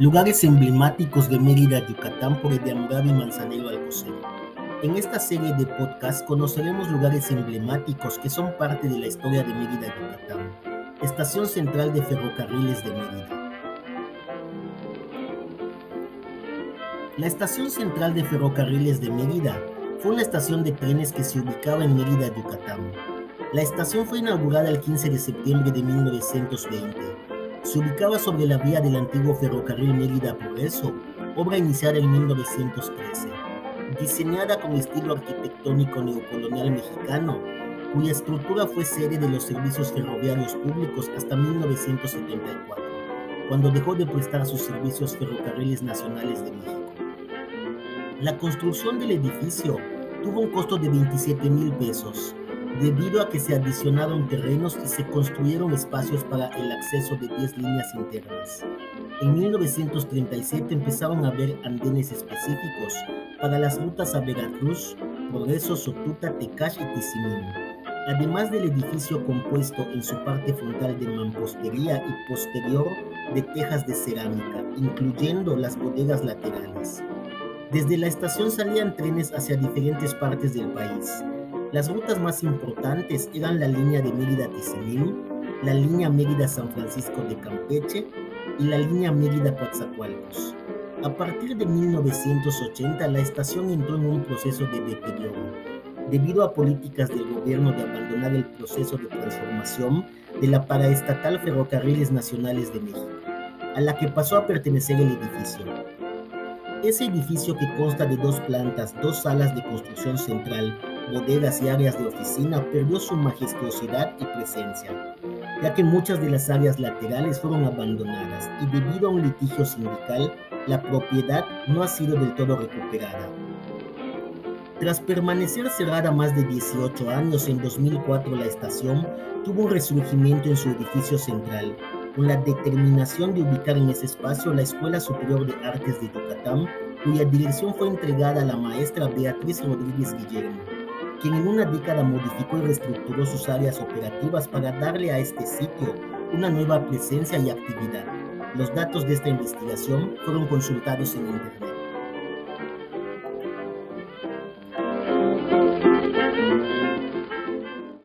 Lugares emblemáticos de Mérida, Yucatán por Ediamurabi Manzanero Alcocer. En esta serie de podcast conoceremos lugares emblemáticos que son parte de la historia de Mérida, Yucatán. Estación Central de Ferrocarriles de Mérida. La Estación Central de Ferrocarriles de Mérida fue una estación de trenes que se ubicaba en Mérida, Yucatán. La estación fue inaugurada el 15 de septiembre de 1920 se ubicaba sobre la vía del antiguo ferrocarril Mérida-Progreso, obra iniciada en 1913, diseñada con estilo arquitectónico neocolonial mexicano, cuya estructura fue sede de los servicios ferroviarios públicos hasta 1974, cuando dejó de prestar sus servicios ferrocarriles nacionales de México. La construcción del edificio tuvo un costo de 27 mil pesos, debido a que se adicionaron terrenos y se construyeron espacios para el acceso de 10 líneas internas. En 1937 empezaron a haber andenes específicos para las rutas a Veracruz, Progreso, Sotuta, Tecash y Tizimín, además del edificio compuesto en su parte frontal de mampostería y posterior de tejas de cerámica, incluyendo las bodegas laterales. Desde la estación salían trenes hacia diferentes partes del país, las rutas más importantes eran la línea de Mérida-Tizimín, la línea Mérida-San Francisco de Campeche y la línea Mérida-Coatzacoalcos. A partir de 1980, la estación entró en un proceso de deterioro, debido a políticas del gobierno de abandonar el proceso de transformación de la paraestatal Ferrocarriles Nacionales de México, a la que pasó a pertenecer el edificio. Ese edificio que consta de dos plantas, dos salas de construcción central, bodegas y áreas de oficina perdió su majestuosidad y presencia, ya que muchas de las áreas laterales fueron abandonadas y debido a un litigio sindical, la propiedad no ha sido del todo recuperada. Tras permanecer cerrada más de 18 años, en 2004 la estación tuvo un resurgimiento en su edificio central, con la determinación de ubicar en ese espacio la Escuela Superior de Artes de Yucatán, cuya dirección fue entregada a la maestra Beatriz Rodríguez Guillermo quien en una década modificó y reestructuró sus áreas operativas para darle a este sitio una nueva presencia y actividad. Los datos de esta investigación fueron consultados en Internet.